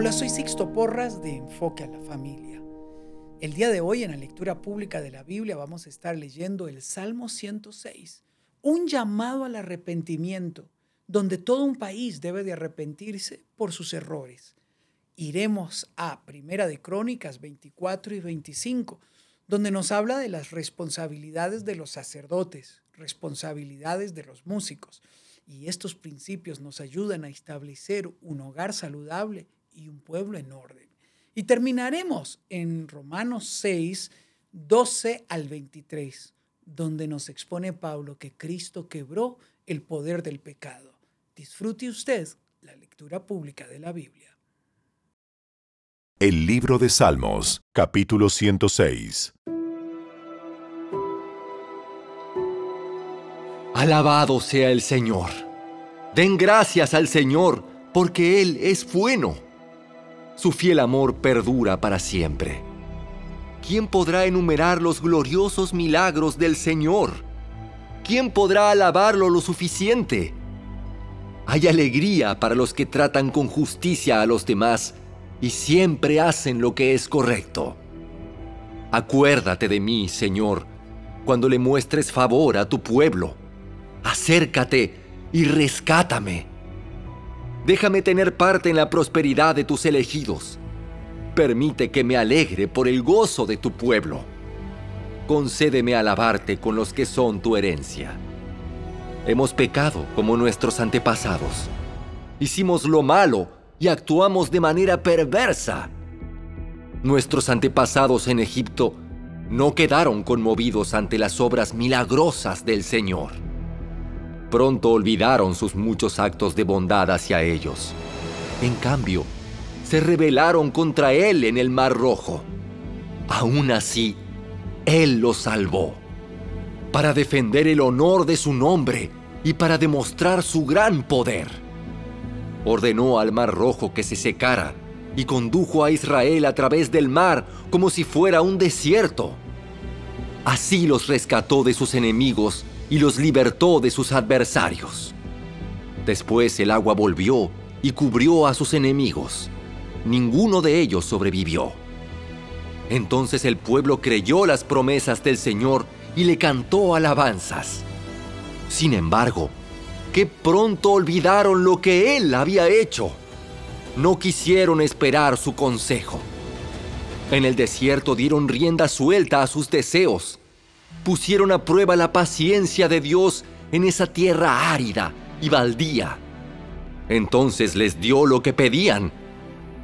Hola, soy Sixto Porras de Enfoque a la Familia. El día de hoy en la lectura pública de la Biblia vamos a estar leyendo el Salmo 106, un llamado al arrepentimiento, donde todo un país debe de arrepentirse por sus errores. Iremos a Primera de Crónicas 24 y 25, donde nos habla de las responsabilidades de los sacerdotes, responsabilidades de los músicos, y estos principios nos ayudan a establecer un hogar saludable y un pueblo en orden. Y terminaremos en Romanos 6, 12 al 23, donde nos expone Pablo que Cristo quebró el poder del pecado. Disfrute usted la lectura pública de la Biblia. El libro de Salmos, capítulo 106. Alabado sea el Señor. Den gracias al Señor, porque Él es bueno su fiel amor perdura para siempre. ¿Quién podrá enumerar los gloriosos milagros del Señor? ¿Quién podrá alabarlo lo suficiente? Hay alegría para los que tratan con justicia a los demás y siempre hacen lo que es correcto. Acuérdate de mí, Señor, cuando le muestres favor a tu pueblo. Acércate y rescátame Déjame tener parte en la prosperidad de tus elegidos. Permite que me alegre por el gozo de tu pueblo. Concédeme alabarte con los que son tu herencia. Hemos pecado como nuestros antepasados. Hicimos lo malo y actuamos de manera perversa. Nuestros antepasados en Egipto no quedaron conmovidos ante las obras milagrosas del Señor Pronto olvidaron sus muchos actos de bondad hacia ellos. En cambio, se rebelaron contra Él en el Mar Rojo. Aún así, Él los salvó. Para defender el honor de su nombre y para demostrar su gran poder. Ordenó al Mar Rojo que se secara y condujo a Israel a través del mar como si fuera un desierto. Así los rescató de sus enemigos y los libertó de sus adversarios. Después el agua volvió y cubrió a sus enemigos. Ninguno de ellos sobrevivió. Entonces el pueblo creyó las promesas del Señor y le cantó alabanzas. Sin embargo, qué pronto olvidaron lo que Él había hecho. No quisieron esperar su consejo. En el desierto dieron rienda suelta a sus deseos pusieron a prueba la paciencia de Dios en esa tierra árida y baldía. Entonces les dio lo que pedían,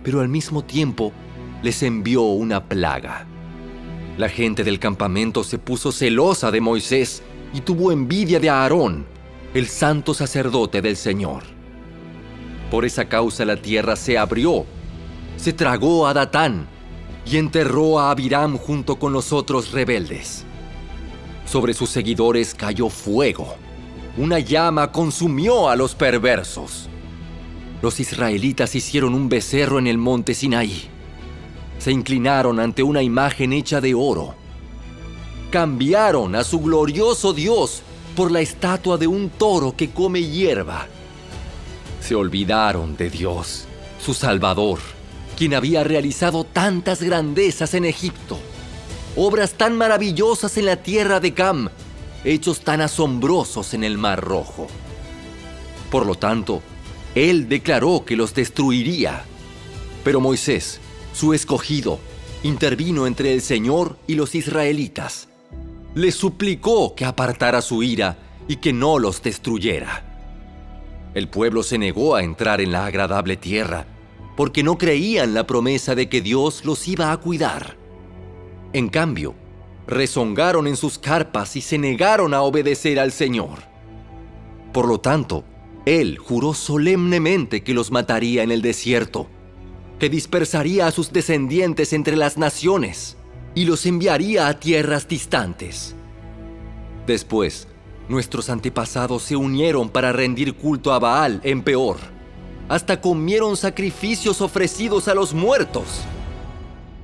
pero al mismo tiempo les envió una plaga. La gente del campamento se puso celosa de Moisés y tuvo envidia de Aarón, el santo sacerdote del Señor. Por esa causa la tierra se abrió, se tragó a Datán y enterró a Abiram junto con los otros rebeldes. Sobre sus seguidores cayó fuego. Una llama consumió a los perversos. Los israelitas hicieron un becerro en el monte Sinaí. Se inclinaron ante una imagen hecha de oro. Cambiaron a su glorioso Dios por la estatua de un toro que come hierba. Se olvidaron de Dios, su Salvador, quien había realizado tantas grandezas en Egipto obras tan maravillosas en la tierra de Cam, hechos tan asombrosos en el Mar Rojo. Por lo tanto, él declaró que los destruiría. Pero Moisés, su escogido, intervino entre el Señor y los israelitas. Le suplicó que apartara su ira y que no los destruyera. El pueblo se negó a entrar en la agradable tierra porque no creían la promesa de que Dios los iba a cuidar. En cambio, rezongaron en sus carpas y se negaron a obedecer al Señor. Por lo tanto, Él juró solemnemente que los mataría en el desierto, que dispersaría a sus descendientes entre las naciones y los enviaría a tierras distantes. Después, nuestros antepasados se unieron para rendir culto a Baal en Peor. Hasta comieron sacrificios ofrecidos a los muertos.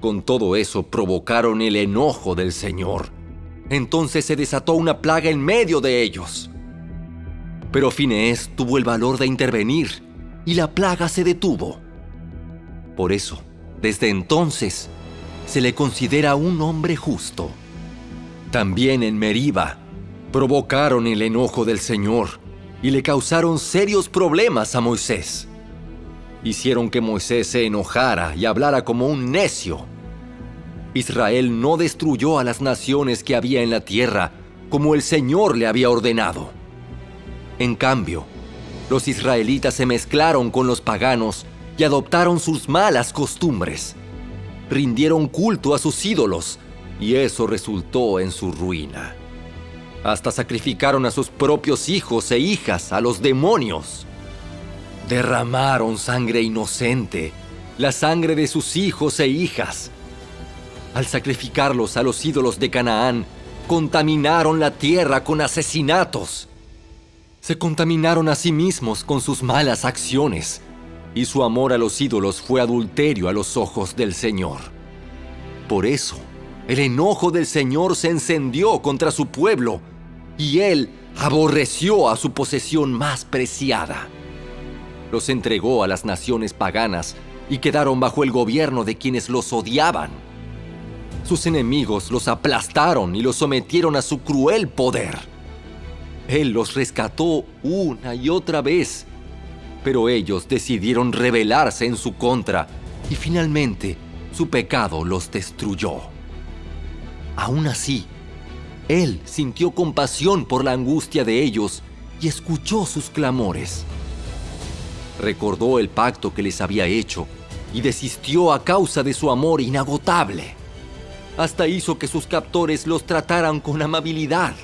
Con todo eso provocaron el enojo del Señor. Entonces se desató una plaga en medio de ellos. Pero Finés tuvo el valor de intervenir y la plaga se detuvo. Por eso, desde entonces, se le considera un hombre justo. También en Meriba, provocaron el enojo del Señor y le causaron serios problemas a Moisés. Hicieron que Moisés se enojara y hablara como un necio. Israel no destruyó a las naciones que había en la tierra como el Señor le había ordenado. En cambio, los israelitas se mezclaron con los paganos y adoptaron sus malas costumbres. Rindieron culto a sus ídolos y eso resultó en su ruina. Hasta sacrificaron a sus propios hijos e hijas a los demonios. Derramaron sangre inocente, la sangre de sus hijos e hijas. Al sacrificarlos a los ídolos de Canaán, contaminaron la tierra con asesinatos. Se contaminaron a sí mismos con sus malas acciones, y su amor a los ídolos fue adulterio a los ojos del Señor. Por eso, el enojo del Señor se encendió contra su pueblo, y él aborreció a su posesión más preciada. Los entregó a las naciones paganas y quedaron bajo el gobierno de quienes los odiaban. Sus enemigos los aplastaron y los sometieron a su cruel poder. Él los rescató una y otra vez, pero ellos decidieron rebelarse en su contra y finalmente su pecado los destruyó. Aún así, Él sintió compasión por la angustia de ellos y escuchó sus clamores. Recordó el pacto que les había hecho y desistió a causa de su amor inagotable. Hasta hizo que sus captores los trataran con amabilidad.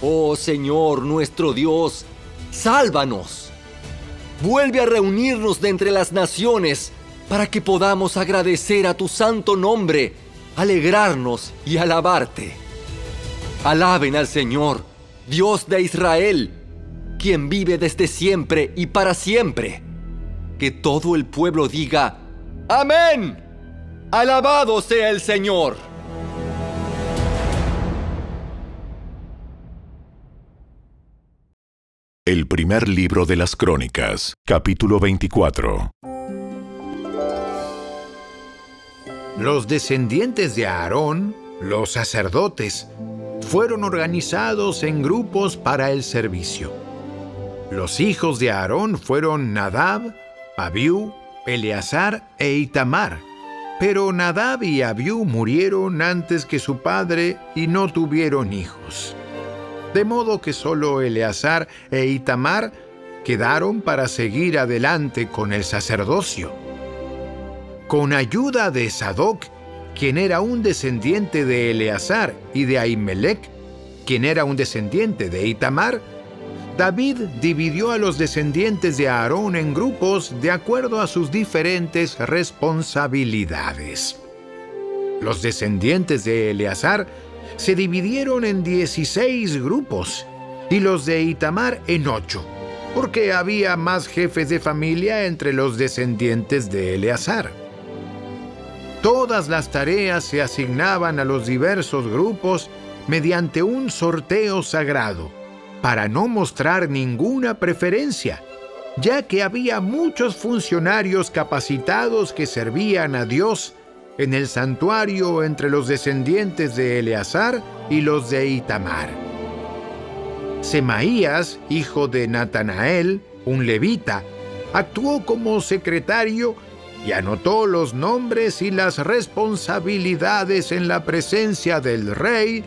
Oh Señor nuestro Dios, sálvanos. Vuelve a reunirnos de entre las naciones para que podamos agradecer a tu santo nombre, alegrarnos y alabarte. Alaben al Señor, Dios de Israel, quien vive desde siempre y para siempre. Que todo el pueblo diga, Amén. Alabado sea el Señor. El primer libro de las Crónicas, capítulo 24. Los descendientes de Aarón, los sacerdotes, fueron organizados en grupos para el servicio. Los hijos de Aarón fueron Nadab, Abiú, Eleazar e Itamar. Pero Nadab y Abiú murieron antes que su padre y no tuvieron hijos de modo que solo Eleazar e Itamar quedaron para seguir adelante con el sacerdocio. Con ayuda de Sadoc, quien era un descendiente de Eleazar, y de Ahimelech, quien era un descendiente de Itamar, David dividió a los descendientes de Aarón en grupos de acuerdo a sus diferentes responsabilidades. Los descendientes de Eleazar se dividieron en 16 grupos y los de Itamar en 8, porque había más jefes de familia entre los descendientes de Eleazar. Todas las tareas se asignaban a los diversos grupos mediante un sorteo sagrado, para no mostrar ninguna preferencia, ya que había muchos funcionarios capacitados que servían a Dios en el santuario entre los descendientes de Eleazar y los de Itamar. Semaías, hijo de Natanael, un levita, actuó como secretario y anotó los nombres y las responsabilidades en la presencia del rey,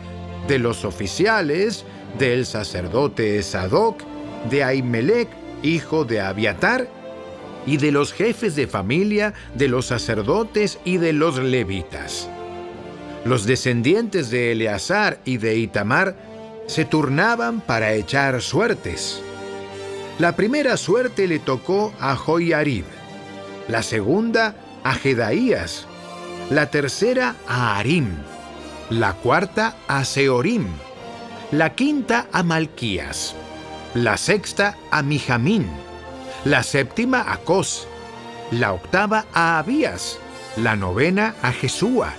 de los oficiales, del sacerdote Sadoc, de Ahimelech, hijo de Abiatar, y de los jefes de familia, de los sacerdotes y de los levitas. Los descendientes de Eleazar y de Itamar se turnaban para echar suertes. La primera suerte le tocó a Joiarib, la segunda a Jedaías, la tercera a Arim, la cuarta a Seorim, la quinta a Malquías, la sexta a Mijamín, la séptima a Cos, la octava a Abías, la novena a Jesúa,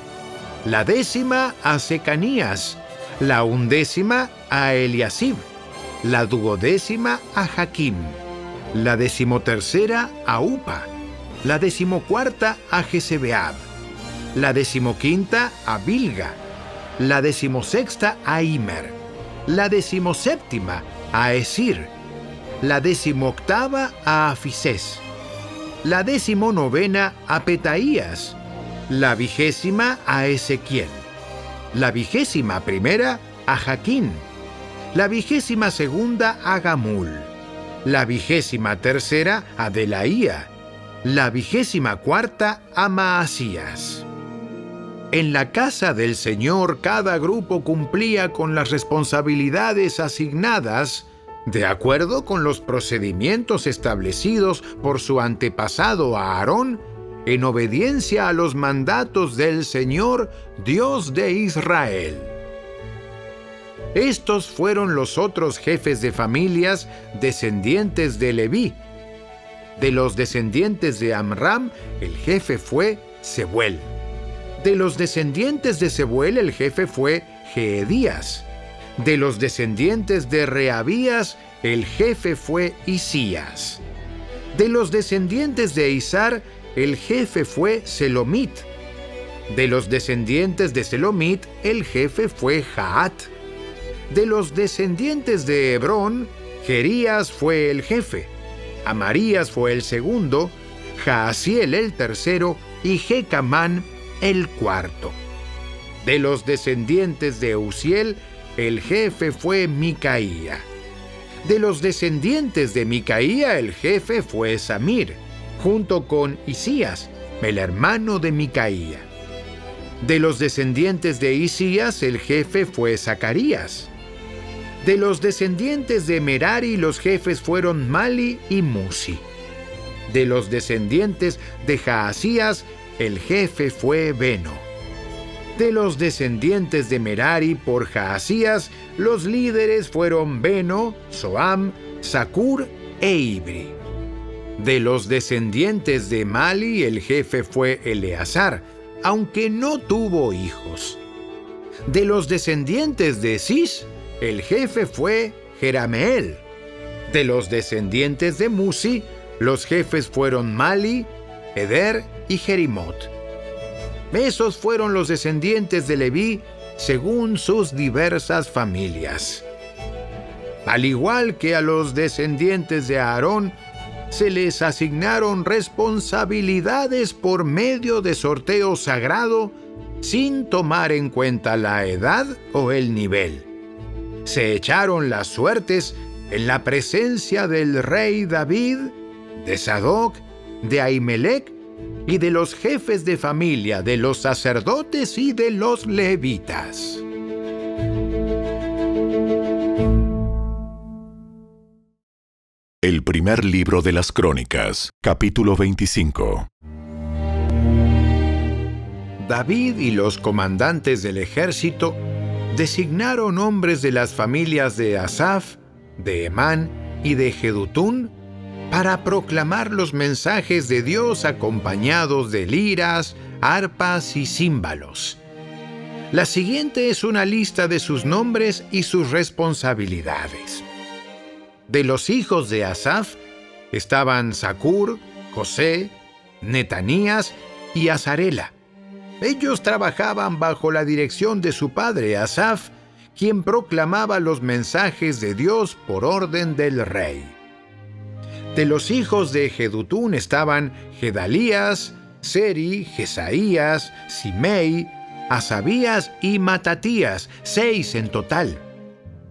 la décima a Secanías, la undécima a Eliasib, la duodécima a Jaquim, la decimotercera a Upa, la decimocuarta a Jezebeab, la decimoquinta a Bilga, la decimosexta a Imer, la decimoséptima a Esir, la decimoctava a Afisés, la decimonovena a Petaías, la vigésima a Ezequiel, la vigésima primera a Jaquín, la vigésima segunda a Gamul, la vigésima tercera a Delaía, la vigésima cuarta a Maasías. En la casa del Señor cada grupo cumplía con las responsabilidades asignadas de acuerdo con los procedimientos establecidos por su antepasado Aarón en obediencia a los mandatos del Señor, Dios de Israel. Estos fueron los otros jefes de familias descendientes de Leví. De los descendientes de Amram, el jefe fue Sebuel. De los descendientes de Sebuel, el jefe fue Geedías. De los descendientes de Reabías, el jefe fue Isías. De los descendientes de Isar, el jefe fue Selomit. De los descendientes de Selomit, el jefe fue Jaat. De los descendientes de Hebrón, Jerías fue el jefe, Amarías fue el segundo, Jaasiel el tercero y Jecamán el cuarto. De los descendientes de Uziel, el jefe fue Micaía. De los descendientes de Micaía, el jefe fue Samir junto con Isías, el hermano de Micaía. De los descendientes de Isías, el jefe fue Zacarías. De los descendientes de Merari, los jefes fueron Mali y Musi. De los descendientes de Jaasías, el jefe fue Beno. De los descendientes de Merari por Jaasías, los líderes fueron Beno, Soam, Sakur e Ibri. De los descendientes de Mali el jefe fue Eleazar, aunque no tuvo hijos. De los descendientes de Cis el jefe fue Jerameel. De los descendientes de Musi los jefes fueron Mali, Eder y Jerimot. Esos fueron los descendientes de Leví según sus diversas familias. Al igual que a los descendientes de Aarón, se les asignaron responsabilidades por medio de sorteo sagrado sin tomar en cuenta la edad o el nivel. Se echaron las suertes en la presencia del rey David, de Sadoc, de Ahimelech y de los jefes de familia, de los sacerdotes y de los levitas. El primer libro de las Crónicas, capítulo 25. David y los comandantes del ejército designaron hombres de las familias de Asaf, de Emán y de Jedutún para proclamar los mensajes de Dios acompañados de liras, arpas y címbalos. La siguiente es una lista de sus nombres y sus responsabilidades. De los hijos de Asaf estaban Sakur, José, Netanías y Azarela. Ellos trabajaban bajo la dirección de su padre Asaf, quien proclamaba los mensajes de Dios por orden del rey. De los hijos de Jedutún estaban Gedalías, Seri, Jesaías, Simei, Asabías y Matatías, seis en total.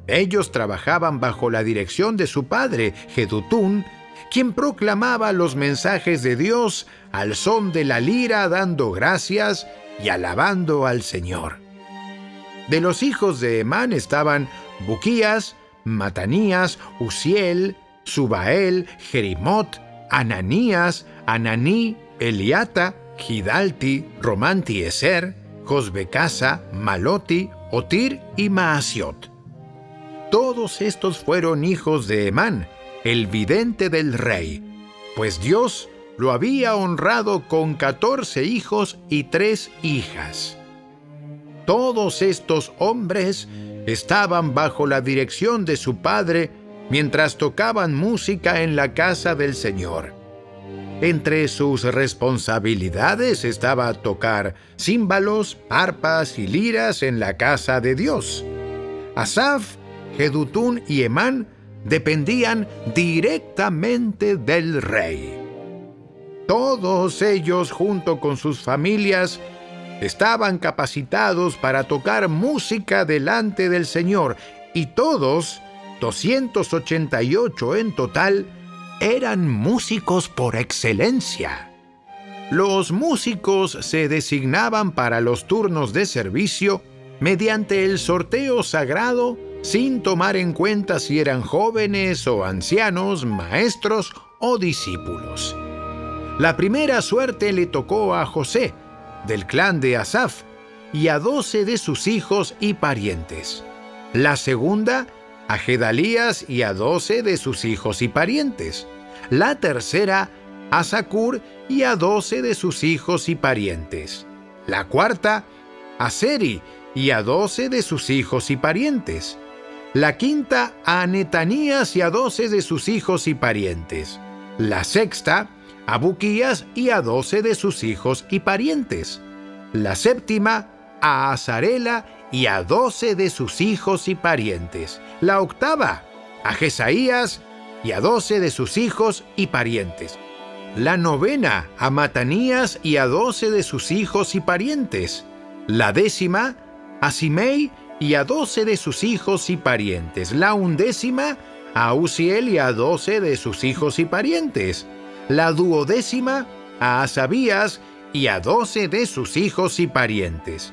Ellos trabajaban bajo la dirección de su padre, Jedutún, quien proclamaba los mensajes de Dios al son de la lira dando gracias y alabando al Señor. De los hijos de Emán estaban Buquías, Matanías, Uziel, Subael, Jerimot, Ananías, Ananí, Eliata, Gidalti, Romanti Eser, Josbecasa, Maloti, Otir y Maasiot. Todos estos fueron hijos de Emán, el vidente del rey, pues Dios lo había honrado con catorce hijos y tres hijas. Todos estos hombres estaban bajo la dirección de su padre mientras tocaban música en la casa del Señor. Entre sus responsabilidades estaba tocar címbalos, arpas y liras en la casa de Dios. Asaf, Jedutún y Emán dependían directamente del rey. Todos ellos, junto con sus familias, estaban capacitados para tocar música delante del Señor y todos, 288 en total, eran músicos por excelencia. Los músicos se designaban para los turnos de servicio mediante el sorteo sagrado sin tomar en cuenta si eran jóvenes o ancianos, maestros o discípulos. La primera suerte le tocó a José, del clan de Asaf, y a doce de sus hijos y parientes. La segunda, a Gedalías y a doce de sus hijos y parientes. La tercera, a Sacur y a doce de sus hijos y parientes. La cuarta, a Seri y a doce de sus hijos y parientes. La quinta, a Netanías y a doce de sus hijos y parientes. La sexta, a Buquías y a doce de sus hijos y parientes. La séptima, a Azarela y a doce de sus hijos y parientes. La octava, a Jesaías y a doce de sus hijos y parientes. La novena, a Matanías y a doce de sus hijos y parientes. La décima, a Simei y a doce de sus hijos y parientes. La undécima, a Uziel y a doce de sus hijos y parientes. La duodécima, a Asabías y a doce de sus hijos y parientes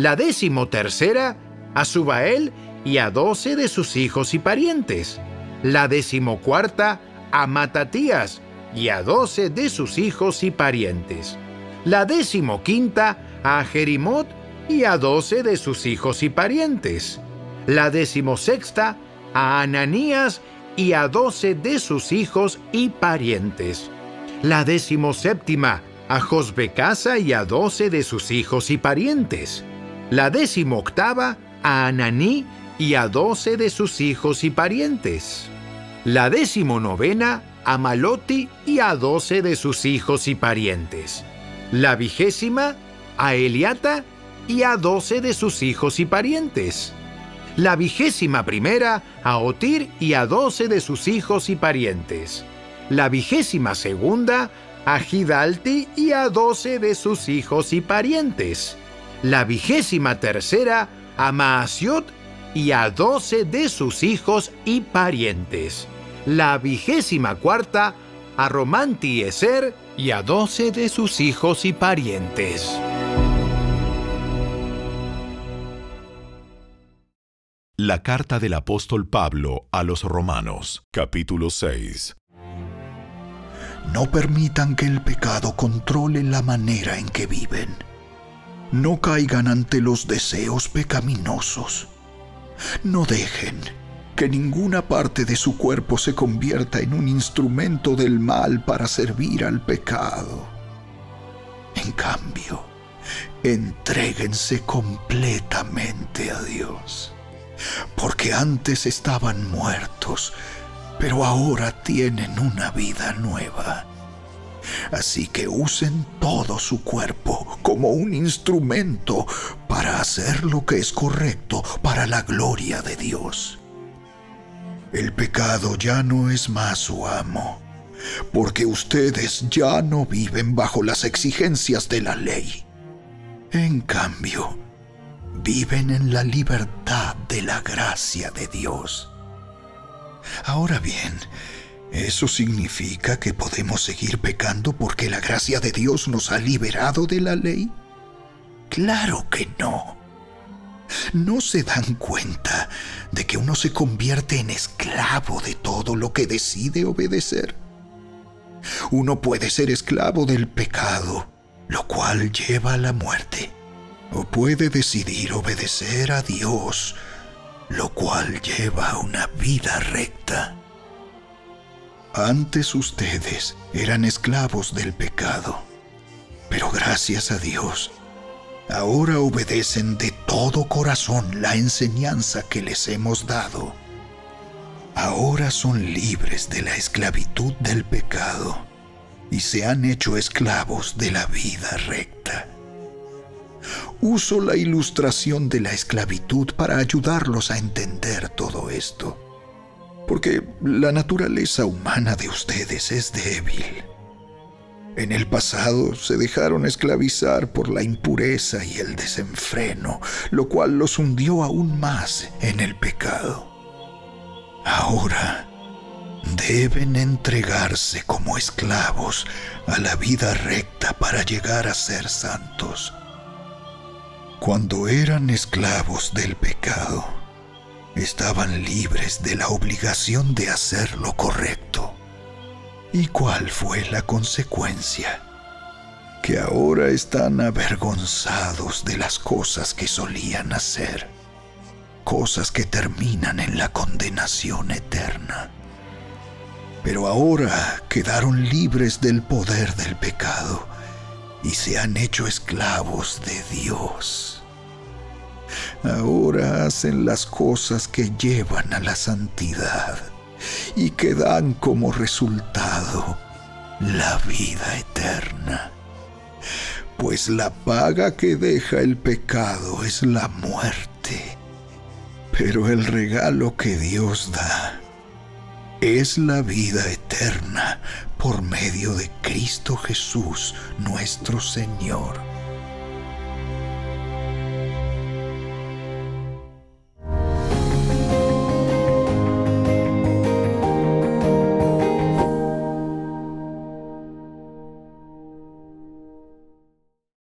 la decimotercera a Subael y a doce de sus hijos y parientes, la decimocuarta a Matatías y a doce de sus hijos y parientes, la decimoquinta a Jerimot y a doce de sus hijos y parientes, la decimosexta a Ananías y a doce de sus hijos y parientes, la decimoséptima a Josbecasa y a doce de sus hijos y parientes, la décimo octava a Ananí y a doce de sus hijos y parientes. La décimo novena a Maloti y a doce de sus hijos y parientes. La vigésima a Eliata y a doce de sus hijos y parientes. La vigésima primera a Otir y a doce de sus hijos y parientes. La vigésima segunda a Gidalti y a doce de sus hijos y parientes la vigésima tercera a Maasiot y a doce de sus hijos y parientes. La vigésima cuarta a Romanti Eser y a doce de sus hijos y parientes. La carta del apóstol Pablo a los Romanos, capítulo 6. No permitan que el pecado controle la manera en que viven no caigan ante los deseos pecaminosos. No dejen que ninguna parte de su cuerpo se convierta en un instrumento del mal para servir al pecado. En cambio, entréguense completamente a Dios, porque antes estaban muertos, pero ahora tienen una vida nueva Así que usen todo su cuerpo como un instrumento para hacer lo que es correcto para la gloria de Dios. El pecado ya no es más su amo, porque ustedes ya no viven bajo las exigencias de la ley. En cambio, viven en la libertad de la gracia de Dios. Ahora bien, ¿Eso significa que podemos seguir pecando porque la gracia de Dios nos ha liberado de la ley? Claro que no. ¿No se dan cuenta de que uno se convierte en esclavo de todo lo que decide obedecer? Uno puede ser esclavo del pecado, lo cual lleva a la muerte, o puede decidir obedecer a Dios, lo cual lleva a una vida recta. Antes ustedes eran esclavos del pecado, pero gracias a Dios, ahora obedecen de todo corazón la enseñanza que les hemos dado. Ahora son libres de la esclavitud del pecado y se han hecho esclavos de la vida recta. Uso la ilustración de la esclavitud para ayudarlos a entender todo esto, porque la naturaleza humana de ustedes es débil. En el pasado se dejaron esclavizar por la impureza y el desenfreno, lo cual los hundió aún más en el pecado. Ahora deben entregarse como esclavos a la vida recta para llegar a ser santos. Cuando eran esclavos del pecado, estaban libres de la obligación de hacer lo correcto. ¿Y cuál fue la consecuencia? Que ahora están avergonzados de las cosas que solían hacer, cosas que terminan en la condenación eterna pero ahora quedaron libres del poder del pecado y se han hecho esclavos de Dios. Ahora hacen las cosas que llevan a la santidad y que dan como resultado la vida eterna. Pues la paga que deja el pecado es la muerte, pero el regalo que Dios da es la vida eterna por medio de Cristo Jesús nuestro Señor.